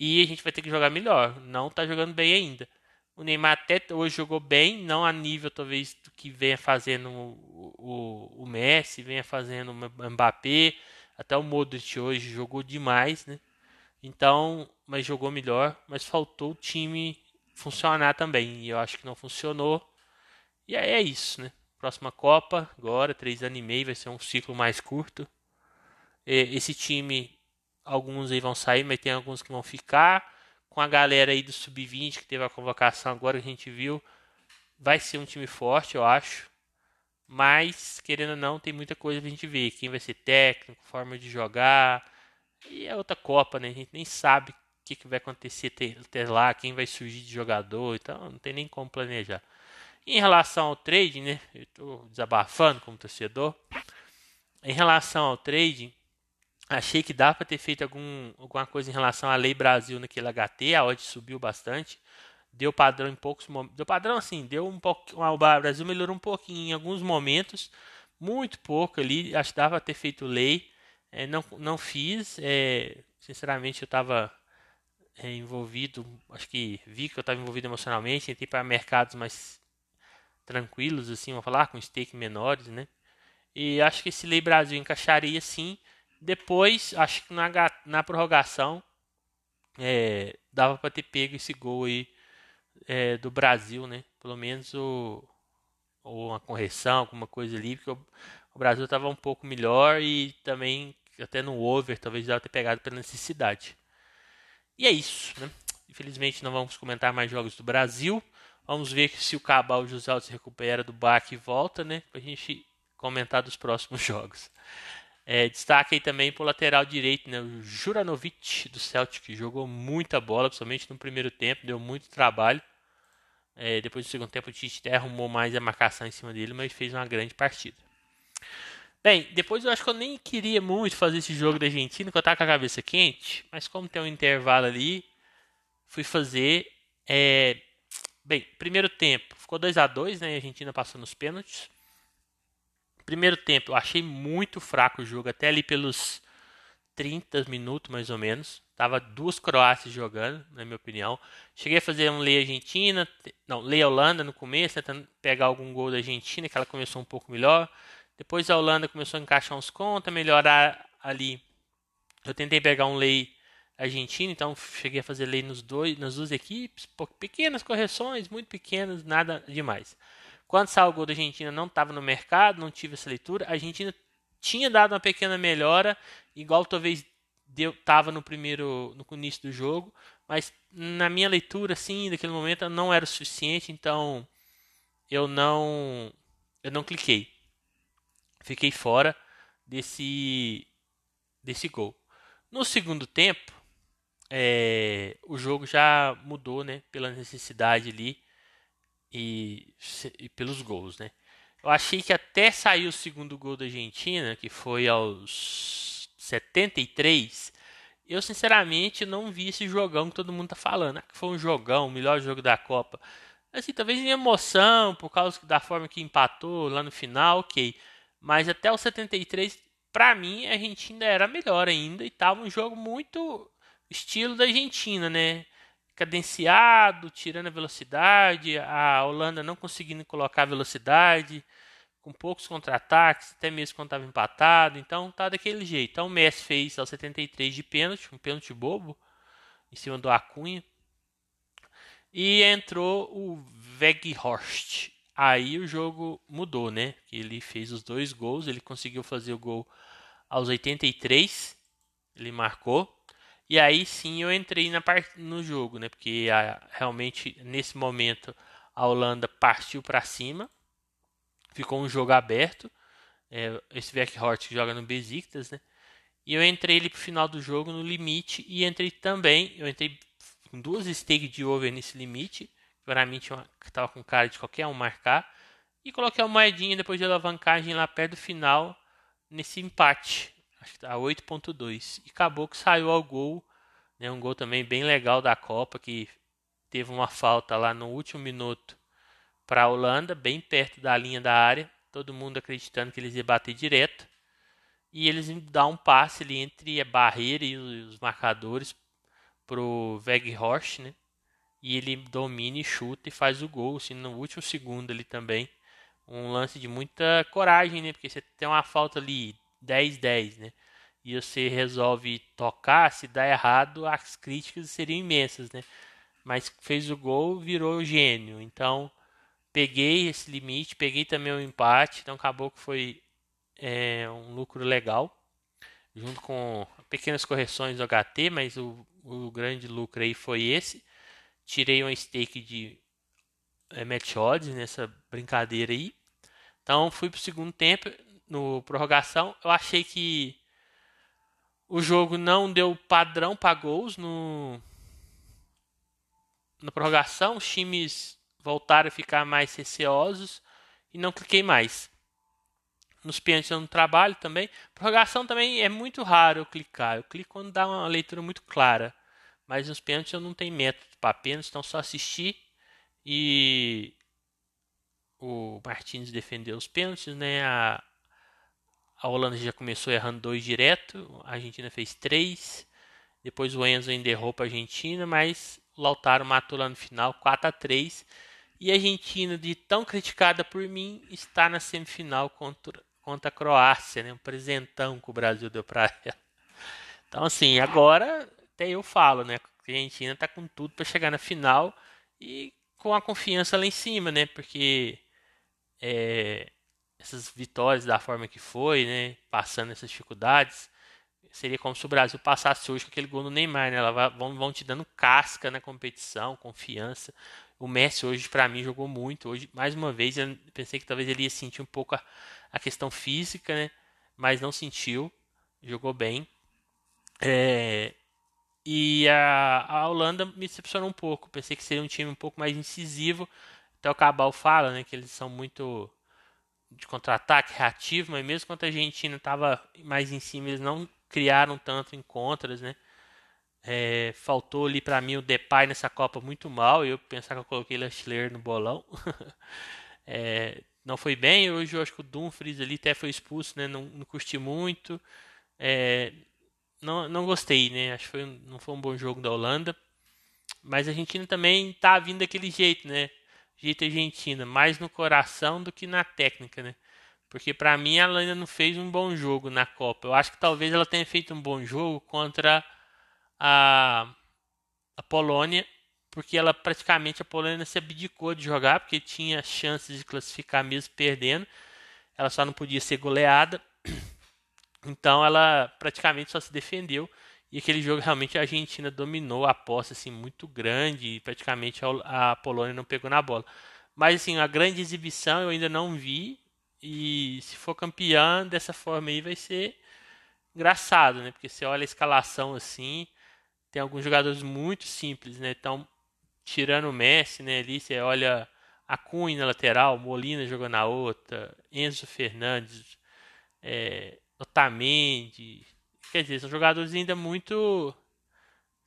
S1: E a gente vai ter que jogar melhor. Não está jogando bem ainda. O Neymar até hoje jogou bem, não a nível talvez do que venha fazendo o, o, o Messi, venha fazendo o Mbappé, até o Modric hoje jogou demais, né? Então, mas jogou melhor, mas faltou o time funcionar também. E eu acho que não funcionou. E aí é isso, né? Próxima Copa, agora, três anos e meio, vai ser um ciclo mais curto. Esse time alguns aí vão sair, mas tem alguns que vão ficar. Com a galera aí do sub-20 que teve a convocação agora que a gente viu, vai ser um time forte, eu acho. Mas, querendo ou não, tem muita coisa pra gente ver. Quem vai ser técnico, forma de jogar. E é outra Copa, né? A gente nem sabe o que, que vai acontecer até lá, quem vai surgir de jogador. Então, não tem nem como planejar. Em relação ao trading, né? Eu estou desabafando como torcedor. Em relação ao trading, achei que dá para ter feito algum, alguma coisa em relação à Lei Brasil naquele HT. A odd subiu bastante deu padrão em poucos momentos. Deu padrão assim, deu um pouco. O Brasil melhorou um pouquinho em alguns momentos, muito pouco ali. Acho que dava ter feito lei. É, não, não fiz. É, sinceramente, eu estava é, envolvido. Acho que vi que eu estava envolvido emocionalmente. Entrei para mercados mais tranquilos, assim, vamos falar, com stake menores, né? E acho que esse Lei Brasil encaixaria sim. Depois, acho que na, na prorrogação, é, dava para ter pego esse gol aí é, do Brasil, né? Pelo menos o, ou uma correção, alguma coisa ali, porque o, o Brasil estava um pouco melhor e também até no over, talvez dava ter pegado pela necessidade. E é isso, né? Infelizmente não vamos comentar mais jogos do Brasil. Vamos ver se o Cabal José se recupera do baque e volta, né? Pra gente comentar dos próximos *laughs* jogos. É, destaque aí também para o lateral direito, né? O Juranovic do Celtic, jogou muita bola, principalmente no primeiro tempo, deu muito trabalho. É, depois do segundo tempo, o Tite arrumou mais a marcação em cima dele, mas fez uma grande partida. Bem, depois eu acho que eu nem queria muito fazer esse jogo da Argentina, porque eu estava com a cabeça quente, mas como tem um intervalo ali, fui fazer. É... Bem, primeiro tempo ficou 2 a 2 né? A Argentina passou nos pênaltis. Primeiro tempo eu achei muito fraco o jogo, até ali pelos 30 minutos mais ou menos. Tava duas Croácias jogando, na minha opinião. Cheguei a fazer um Lei Argentina, não, Lei Holanda no começo, tentando pegar algum gol da Argentina, que ela começou um pouco melhor. Depois a Holanda começou a encaixar uns contas, melhorar ali. Eu tentei pegar um Lei Argentina, então cheguei a fazer lei nos dois, nas duas equipes, pequenas correções, muito pequenas, nada demais. Quando saiu o gol da Argentina, não estava no mercado, não tive essa leitura. A Argentina tinha dado uma pequena melhora, igual talvez deu, tava no primeiro no início do jogo, mas na minha leitura assim, daquele momento não era o suficiente, então eu não eu não cliquei. Fiquei fora desse desse gol. No segundo tempo, é, o jogo já mudou, né, pela necessidade ali e, e pelos gols, né? Eu achei que até saiu o segundo gol da Argentina, que foi aos 73. Eu sinceramente não vi esse jogão que todo mundo tá falando. Ah, que foi um jogão, o melhor jogo da Copa. Assim, talvez em emoção, por causa da forma que empatou lá no final, ok. Mas até o 73, para mim, a Argentina era melhor ainda e tava um jogo muito estilo da Argentina, né? Cadenciado, tirando a velocidade, a Holanda não conseguindo colocar velocidade, com poucos contra-ataques, até mesmo quando estava empatado. Então tá daquele jeito. Então o Messi fez aos 73 de pênalti, um pênalti bobo, em cima do Acunha. E entrou o Weghorst. Aí o jogo mudou, né? Ele fez os dois gols, ele conseguiu fazer o gol aos 83, ele marcou. E aí sim eu entrei na part... no jogo, né? Porque a, realmente nesse momento a Holanda partiu para cima, ficou um jogo aberto. É, esse Weghorst que joga no Besiktas, né? E eu entrei ele pro final do jogo no limite e entrei também, eu entrei com duas stakes de over nesse limite, para mim tinha uma, tava com cara de qualquer um marcar, e coloquei uma moedinha depois de alavancagem lá perto do final nesse empate acho que tá 8.2. E acabou que saiu ao gol, né, um gol também bem legal da Copa, que teve uma falta lá no último minuto para a Holanda, bem perto da linha da área, todo mundo acreditando que eles iam bater direto. E eles dão um passe ali entre a barreira e os marcadores pro Weghorst, né? E ele domina e chuta e faz o gol, assim, no último segundo ali também. Um lance de muita coragem, né? Porque você tem uma falta ali 10-10, né? E você resolve tocar, se dá errado, as críticas seriam imensas, né? Mas fez o gol, virou gênio. Então, peguei esse limite, peguei também o empate, então acabou que foi é, um lucro legal, junto com pequenas correções do HT, mas o, o grande lucro aí foi esse. Tirei uma stake de é, match odds nessa brincadeira aí. Então fui para o segundo tempo, no prorrogação. Eu achei que o jogo não deu padrão para gols no, na prorrogação. Os times voltaram a ficar mais receosos e não cliquei mais. Nos pênaltis eu não trabalho também. Prorrogação também é muito raro eu clicar. Eu clico quando dá uma leitura muito clara. Mas nos pênaltis eu não tenho método para pênaltis, então só assistir e o Martins defendeu os pênaltis, né? A, a Holanda já começou errando dois direto, a Argentina fez três. Depois o Enzo ainda para a Argentina, mas o Lautaro matou lá no final, 4 a 3 E a Argentina, de tão criticada por mim, está na semifinal contra, contra a Croácia, né? Um presentão que o Brasil deu para *laughs* ela. Então, assim, agora até eu falo, né? A Argentina está com tudo para chegar na final e com a confiança lá em cima, né? Porque é, essas vitórias da forma que foi, né? Passando essas dificuldades, seria como se o Brasil passasse hoje com aquele gol do Neymar, né? Ela vão, vão te dando casca na competição, confiança. O Messi hoje para mim jogou muito. Hoje, mais uma vez, eu pensei que talvez ele ia sentir um pouco a, a questão física, né? Mas não sentiu, jogou bem. É, e a, a Holanda me decepcionou um pouco. Pensei que seria um time um pouco mais incisivo. Até o Cabal fala, né, que eles são muito de contra-ataque, reativo, mas mesmo quando a Argentina estava mais em cima, eles não criaram tanto em contras, né? É, faltou ali para mim o Depay nessa Copa muito mal. Eu pensar que eu coloquei Lachler no bolão. *laughs* é, não foi bem. Hoje eu acho que o Dumfries ali até foi expulso, né? Não, não curti muito. É, não, não gostei, né? Acho que foi, não foi um bom jogo da Holanda. Mas a Argentina também tá vindo daquele jeito, né? Jeito Argentina, mais no coração do que na técnica, né? Porque para mim ela ainda não fez um bom jogo na Copa. Eu acho que talvez ela tenha feito um bom jogo contra a, a Polônia, porque ela praticamente a Polônia se abdicou de jogar, porque tinha chances de classificar mesmo perdendo. Ela só não podia ser goleada. Então ela praticamente só se defendeu. E aquele jogo realmente a Argentina dominou a posse assim, muito grande e praticamente a Polônia não pegou na bola. Mas assim, a grande exibição eu ainda não vi. E se for campeã dessa forma aí vai ser engraçado, né? Porque você olha a escalação assim, tem alguns jogadores muito simples, né? Então, tirando o Messi, né? Ali você olha a Cunha na lateral, Molina jogando na outra, Enzo Fernandes, é, Otamendi. Quer dizer, são jogadores ainda muito.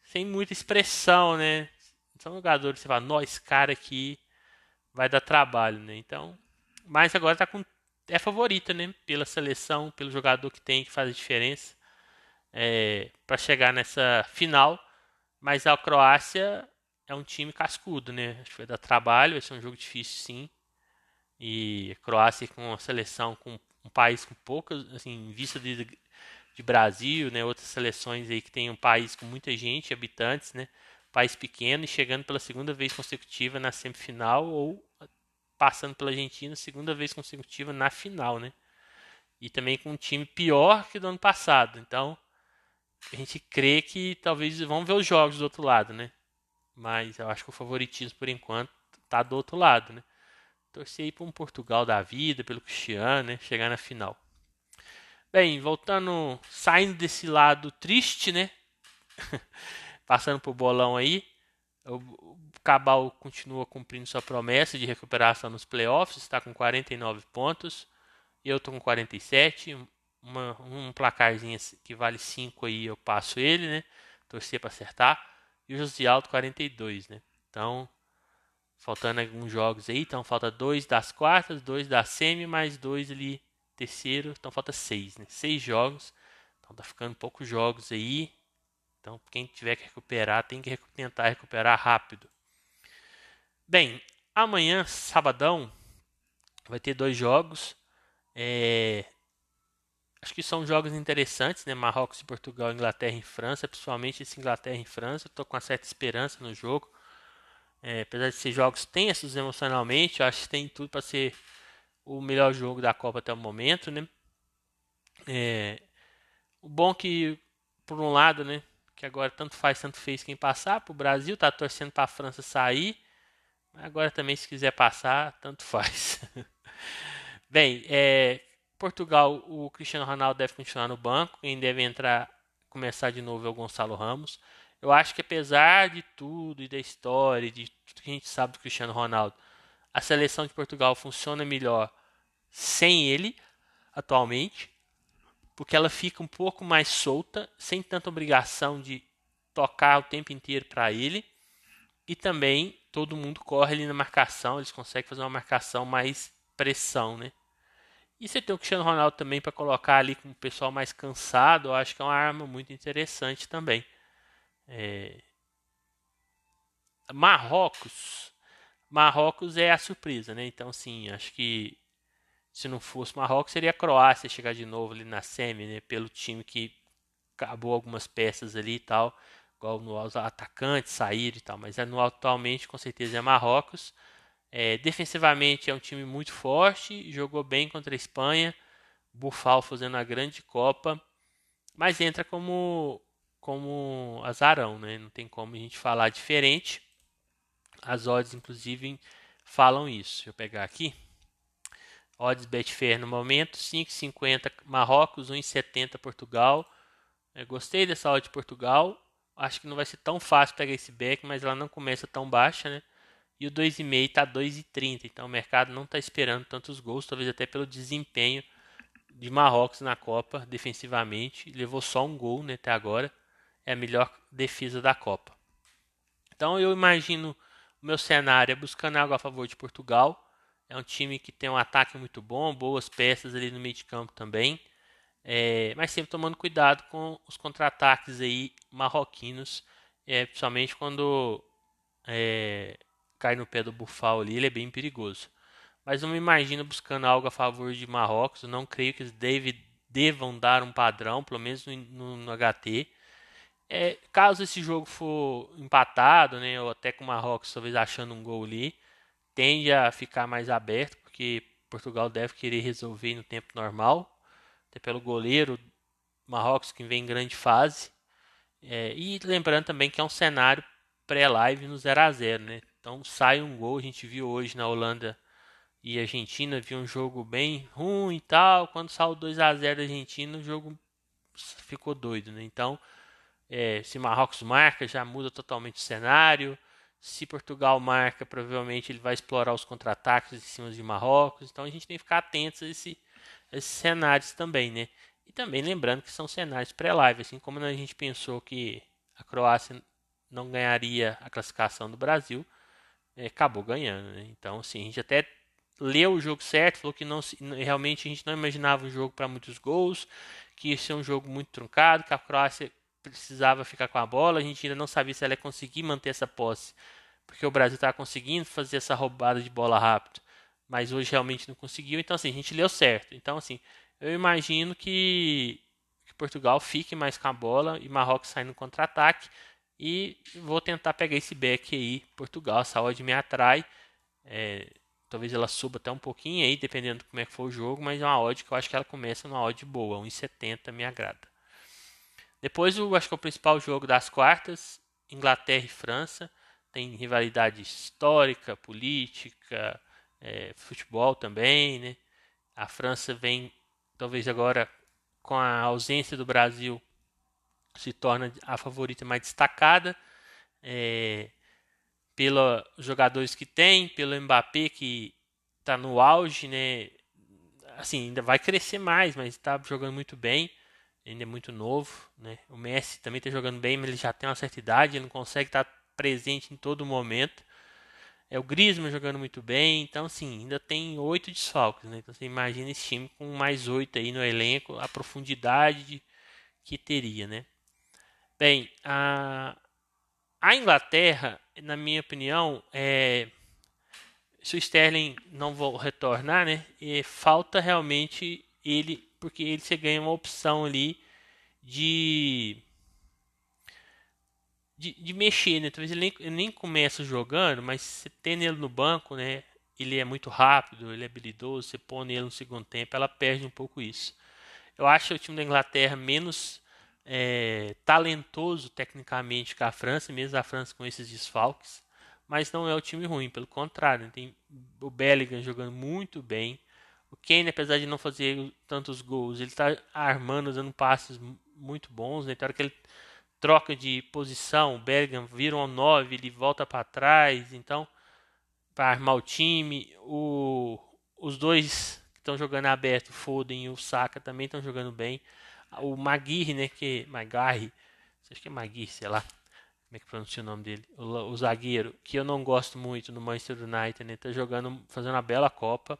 S1: sem muita expressão, né? São jogadores que você fala, nós, cara aqui vai dar trabalho, né? Então. Mas agora tá com. É favorita, né? Pela seleção, pelo jogador que tem, que faz a diferença. É, para chegar nessa final. Mas a Croácia é um time cascudo, né? Acho que vai dar trabalho, vai ser um jogo difícil sim. E a Croácia com uma seleção com um país com poucas, assim, em vista de, de Brasil, né, outras seleções aí que tem um país com muita gente, habitantes, né, país pequeno e chegando pela segunda vez consecutiva na semifinal ou passando pela Argentina segunda vez consecutiva na final, né? E também com um time pior que do ano passado. Então, a gente crê que talvez vamos ver os jogos do outro lado, né? Mas eu acho que o favoritismo por enquanto está do outro lado, né? Torcer aí para um Portugal da vida, pelo Cristiano, né? Chegar na final. Bem, voltando, saindo desse lado triste, né? *laughs* Passando pro bolão aí. O Cabal continua cumprindo sua promessa de recuperação nos playoffs, está com 49 pontos. Eu estou com 47. Uma, um placarzinho que vale 5 aí, eu passo ele, né? Torcer para acertar. E o José Alto 42, né? Então, Faltando alguns jogos aí, então falta dois das quartas, dois da semi, mais dois ali terceiro, então falta seis, né? Seis jogos, então tá ficando poucos jogos aí. Então quem tiver que recuperar tem que tentar recuperar rápido. Bem, amanhã, sabadão, vai ter dois jogos. É... Acho que são jogos interessantes, né? Marrocos e Portugal, Inglaterra e França, principalmente esse Inglaterra e França. Estou com uma certa esperança no jogo. É, apesar de ser jogos tensos emocionalmente, acho que tem tudo para ser o melhor jogo da Copa até o momento, né? É, o bom é que por um lado, né, que agora tanto faz, tanto fez quem passar, para o Brasil, tá torcendo para a França sair, agora também se quiser passar, tanto *laughs* faz. Bem, é, Portugal, o Cristiano Ronaldo deve continuar no banco, quem deve entrar, começar de novo é o Gonçalo Ramos. Eu acho que apesar de tudo e da história, de tudo que a gente sabe do Cristiano Ronaldo, a seleção de Portugal funciona melhor sem ele atualmente, porque ela fica um pouco mais solta, sem tanta obrigação de tocar o tempo inteiro para ele. E também todo mundo corre ali na marcação, eles conseguem fazer uma marcação mais pressão, né? E você tem o Cristiano Ronaldo também para colocar ali com o pessoal mais cansado, eu acho que é uma arma muito interessante também. É... Marrocos. Marrocos é a surpresa, né? Então, sim, acho que se não fosse Marrocos, seria a Croácia chegar de novo ali na semi, né? Pelo time que acabou algumas peças ali e tal, igual no atacantes sair e tal, mas é atualmente com certeza é Marrocos. É, defensivamente é um time muito forte, jogou bem contra a Espanha, Bufal fazendo a grande Copa, mas entra como como azarão, né? Não tem como a gente falar diferente. As odds, inclusive, falam isso. Deixa eu pegar aqui. Odds Betfair no momento, 5,50 Marrocos, 1,70 Portugal. Eu gostei dessa odd de Portugal. Acho que não vai ser tão fácil pegar esse back, mas ela não começa tão baixa, né? E o 2,5 está 2,30. Então o mercado não está esperando tantos gols, talvez até pelo desempenho de Marrocos na Copa defensivamente. Levou só um gol né, até agora é a melhor defesa da Copa. Então eu imagino o meu cenário é buscando algo a favor de Portugal. É um time que tem um ataque muito bom, boas peças ali no meio de campo também. É, mas sempre tomando cuidado com os contra-ataques aí marroquinos, é, principalmente quando é, cai no pé do Bufal ali, ele é bem perigoso. Mas não me imagino buscando algo a favor de Marrocos, não creio que eles deve, devam dar um padrão, pelo menos no, no, no HT. É, caso esse jogo for empatado, né, ou até com o Marrocos talvez achando um gol ali, tende a ficar mais aberto, porque Portugal deve querer resolver no tempo normal, até pelo goleiro Marrocos que vem em grande fase. É, e lembrando também que é um cenário pré-live no 0 a 0 né? Então sai um gol, a gente viu hoje na Holanda e Argentina, viu um jogo bem ruim e tal. Quando saiu 2 a 0 da Argentina, o jogo ficou doido, né? Então é, se Marrocos marca, já muda totalmente o cenário. Se Portugal marca, provavelmente ele vai explorar os contra-ataques em cima de Marrocos. Então a gente tem que ficar atentos a, esse, a esses cenários também, né? E também lembrando que são cenários pré-live, assim como a gente pensou que a Croácia não ganharia a classificação do Brasil, é, acabou ganhando. Né? Então, assim, a gente até leu o jogo certo, falou que não realmente a gente não imaginava um jogo para muitos gols, que ia ser um jogo muito truncado, que a Croácia precisava ficar com a bola, a gente ainda não sabia se ela ia conseguir manter essa posse, porque o Brasil estava conseguindo fazer essa roubada de bola rápido, mas hoje realmente não conseguiu, então assim, a gente leu certo. Então assim, eu imagino que, que Portugal fique mais com a bola e Marrocos sai no contra-ataque e vou tentar pegar esse back aí, Portugal, essa odd me atrai, é, talvez ela suba até um pouquinho aí, dependendo de como é que for o jogo, mas é uma odd que eu acho que ela começa numa odd boa, 1,70 me agrada. Depois, eu acho que é o principal jogo das quartas, Inglaterra e França. Tem rivalidade histórica, política, é, futebol também, né? A França vem, talvez agora, com a ausência do Brasil, se torna a favorita mais destacada. É, pelos jogadores que tem, pelo Mbappé que está no auge, né? Assim, ainda vai crescer mais, mas está jogando muito bem ainda é muito novo, né? O Messi também está jogando bem, mas ele já tem uma certa idade, ele não consegue estar presente em todo momento. É o Griezmann jogando muito bem, então sim, ainda tem oito desfalques, né? Então você imagina esse time com mais oito aí no elenco, a profundidade que teria, né? Bem, a, a Inglaterra, na minha opinião, é se o Sterling não vou retornar, né? E falta realmente ele porque ele você ganha uma opção ali de de, de mexer, né? Talvez ele nem, ele nem começa jogando, mas você tem ele no banco, né? Ele é muito rápido, ele é habilidoso, você põe ele no segundo tempo, ela perde um pouco isso. Eu acho o time da Inglaterra menos é, talentoso tecnicamente com a França, mesmo a França com esses desfalques, mas não é o time ruim, pelo contrário, tem o Bellingham jogando muito bem, o Kane, apesar de não fazer tantos gols, ele está armando, dando passes muito bons, né? Tem hora que ele troca de posição, o Bellingham vira um 9, ele volta para trás, então para armar o time, o, os dois que estão jogando aberto, o Foden e o Saka também estão jogando bem. O Maguire, né, que Maguire, acho que é Maguire, sei lá, como é que pronuncia o nome dele? O, o zagueiro, que eu não gosto muito no Manchester United, né, tá jogando, fazendo uma bela Copa.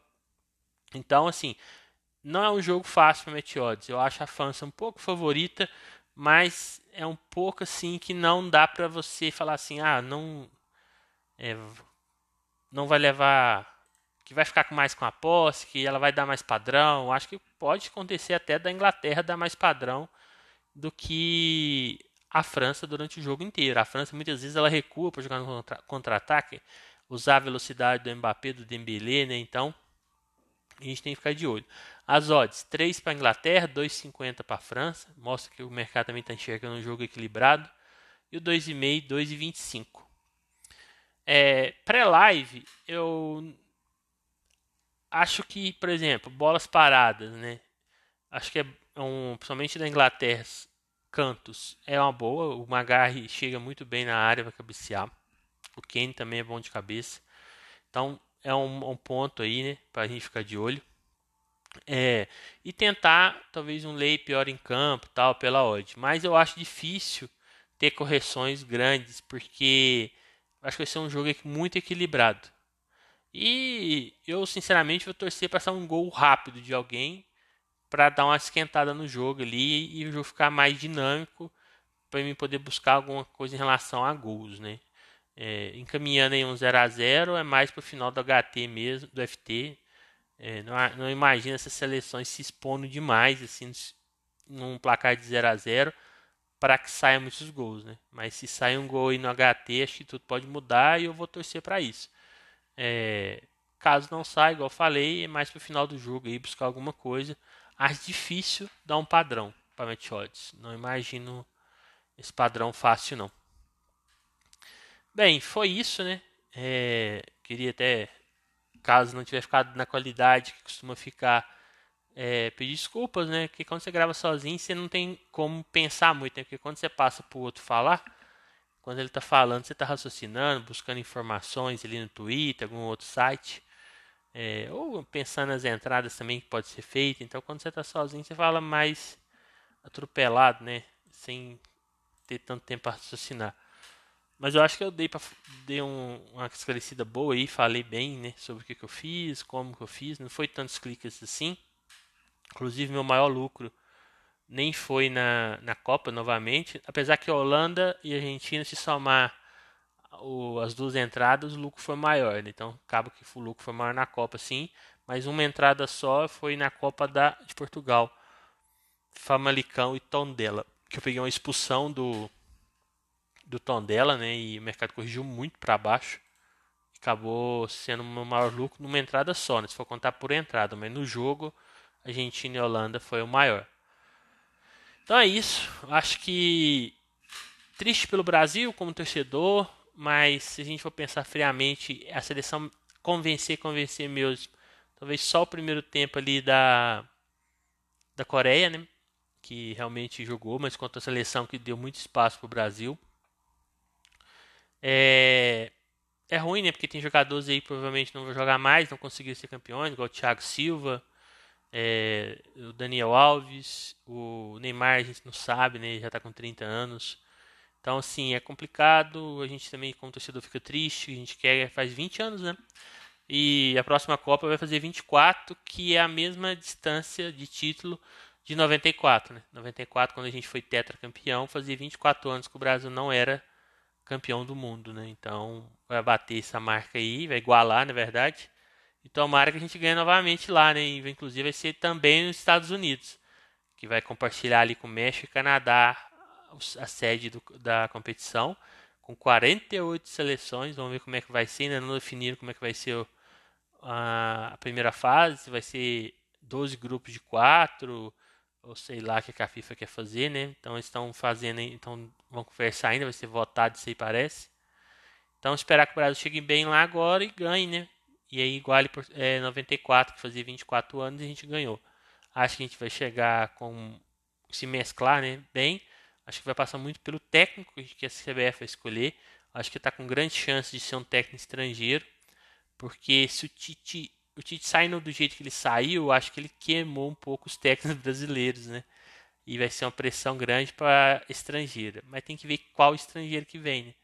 S1: Então, assim, não é um jogo fácil para Meteodes. Eu acho a França um pouco favorita, mas é um pouco assim que não dá para você falar assim, ah, não é, não vai levar que vai ficar mais com a posse, que ela vai dar mais padrão. Acho que pode acontecer até da Inglaterra dar mais padrão do que a França durante o jogo inteiro. A França muitas vezes ela recua para jogar no contra-ataque, usar a velocidade do Mbappé, do Dembélé, né? Então, a gente tem que ficar de olho. As odds, 3 para a Inglaterra, 2,50 para a França. Mostra que o mercado também está enxergando um jogo equilibrado. E o 2,5, 2,25. É, Pré-live, eu acho que, por exemplo, bolas paradas, né? Acho que é um, principalmente da Inglaterra, cantos é uma boa. O Magarri chega muito bem na área para cabecear. O Kane também é bom de cabeça. Então, é um, um ponto aí, né, para a gente ficar de olho. É, e tentar talvez um lay pior em campo, tal, pela odd. Mas eu acho difícil ter correções grandes, porque acho que vai ser um jogo muito equilibrado. E eu sinceramente vou torcer para um gol rápido de alguém para dar uma esquentada no jogo ali e o jogo ficar mais dinâmico para mim poder buscar alguma coisa em relação a gols, né? É, encaminhando em um 0 a 0 é mais para o final do HT mesmo, do FT. É, não, não imagina essas seleções se expondo demais assim num placar de 0 a 0 para que saiam muitos gols, né? Mas se sai um gol aí no HT, acho que tudo pode mudar e eu vou torcer para isso. É, caso não saia, igual falei, é mais para o final do jogo aí buscar alguma coisa. Acho difícil dar um padrão para match. Não imagino esse padrão fácil não. Bem, foi isso, né? É, queria até, caso não tiver ficado na qualidade que costuma ficar, é, pedir desculpas, né? Porque quando você grava sozinho, você não tem como pensar muito, né? Porque quando você passa para o outro falar, quando ele está falando, você está raciocinando, buscando informações ali no Twitter, algum outro site, é, ou pensando nas entradas também que pode ser feita. Então, quando você está sozinho, você fala mais atropelado, né? Sem ter tanto tempo para raciocinar. Mas eu acho que eu dei, pra, dei um, uma esclarecida boa aí, falei bem né, sobre o que, que eu fiz, como que eu fiz. Não foi tantos cliques assim. Inclusive, meu maior lucro nem foi na, na Copa novamente. Apesar que a Holanda e a Argentina, se somar o, as duas entradas, o lucro foi maior. Né? Então, acaba que o lucro foi maior na Copa, sim. Mas uma entrada só foi na Copa da, de Portugal. Famalicão e Tondela. Que eu peguei uma expulsão do do tom dela, né? E o mercado corrigiu muito para baixo. Acabou sendo um maior lucro numa entrada só, né? Se for contar por entrada, mas no jogo Argentina e Holanda foi o maior. Então é isso. Acho que triste pelo Brasil como torcedor, mas se a gente for pensar friamente, a seleção convencer, convencer mesmo. Talvez só o primeiro tempo ali da da Coreia, né? Que realmente jogou, mas contra a seleção que deu muito espaço para o Brasil. É, é ruim, né? Porque tem jogadores aí que provavelmente não vão jogar mais, não conseguiram ser campeões, igual o Thiago Silva, é, o Daniel Alves, o Neymar a gente não sabe, né? Já está com 30 anos. Então, assim, é complicado. A gente também, como torcedor, fica triste. A gente quer, faz 20 anos, né? E a próxima Copa vai fazer 24, que é a mesma distância de título de 94, né? 94, quando a gente foi tetracampeão, fazia 24 anos que o Brasil não era campeão do mundo, né? Então vai bater essa marca aí, vai igualar, na verdade. E tomara que a gente ganhe novamente lá, né? Inclusive vai ser também nos Estados Unidos, que vai compartilhar ali com México e Canadá a sede do, da competição, com 48 seleções. Vamos ver como é que vai ser, ainda não definiram como é que vai ser a, a primeira fase, vai ser 12 grupos de 4, ou sei lá o que a FIFA quer fazer, né? Então estão fazendo, então vão conversar ainda, vai ser votado isso aí parece. Então esperar que o Brasil chegue bem lá agora e ganhe, né? E aí iguale por é, 94, que fazia 24 anos e a gente ganhou. Acho que a gente vai chegar com se mesclar, né? Bem, acho que vai passar muito pelo técnico que a CBF vai escolher. Acho que está com grande chance de ser um técnico estrangeiro, porque se o Tite o Tite saindo do jeito que ele saiu, acho que ele queimou um pouco os técnicos brasileiros, né? E vai ser uma pressão grande para estrangeira. Mas tem que ver qual estrangeiro que vem, né?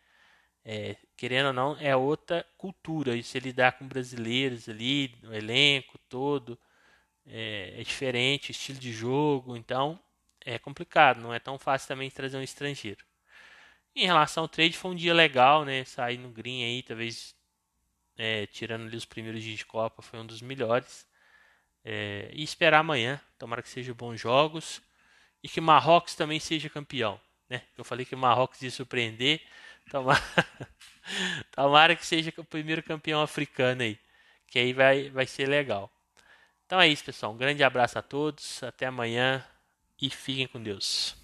S1: É, querendo ou não, é outra cultura. E se lidar com brasileiros ali, no elenco todo, é, é diferente, estilo de jogo. Então, é complicado. Não é tão fácil também trazer um estrangeiro. Em relação ao trade, foi um dia legal, né? Sair no green aí, talvez é, tirando ali os primeiros dias de Copa, foi um dos melhores. É, e esperar amanhã, tomara que sejam bons jogos e que Marrocos também seja campeão. Né? Eu falei que Marrocos ia surpreender, tomara, *laughs* tomara que seja o primeiro campeão africano aí, que aí vai, vai ser legal. Então é isso, pessoal. Um grande abraço a todos, até amanhã e fiquem com Deus.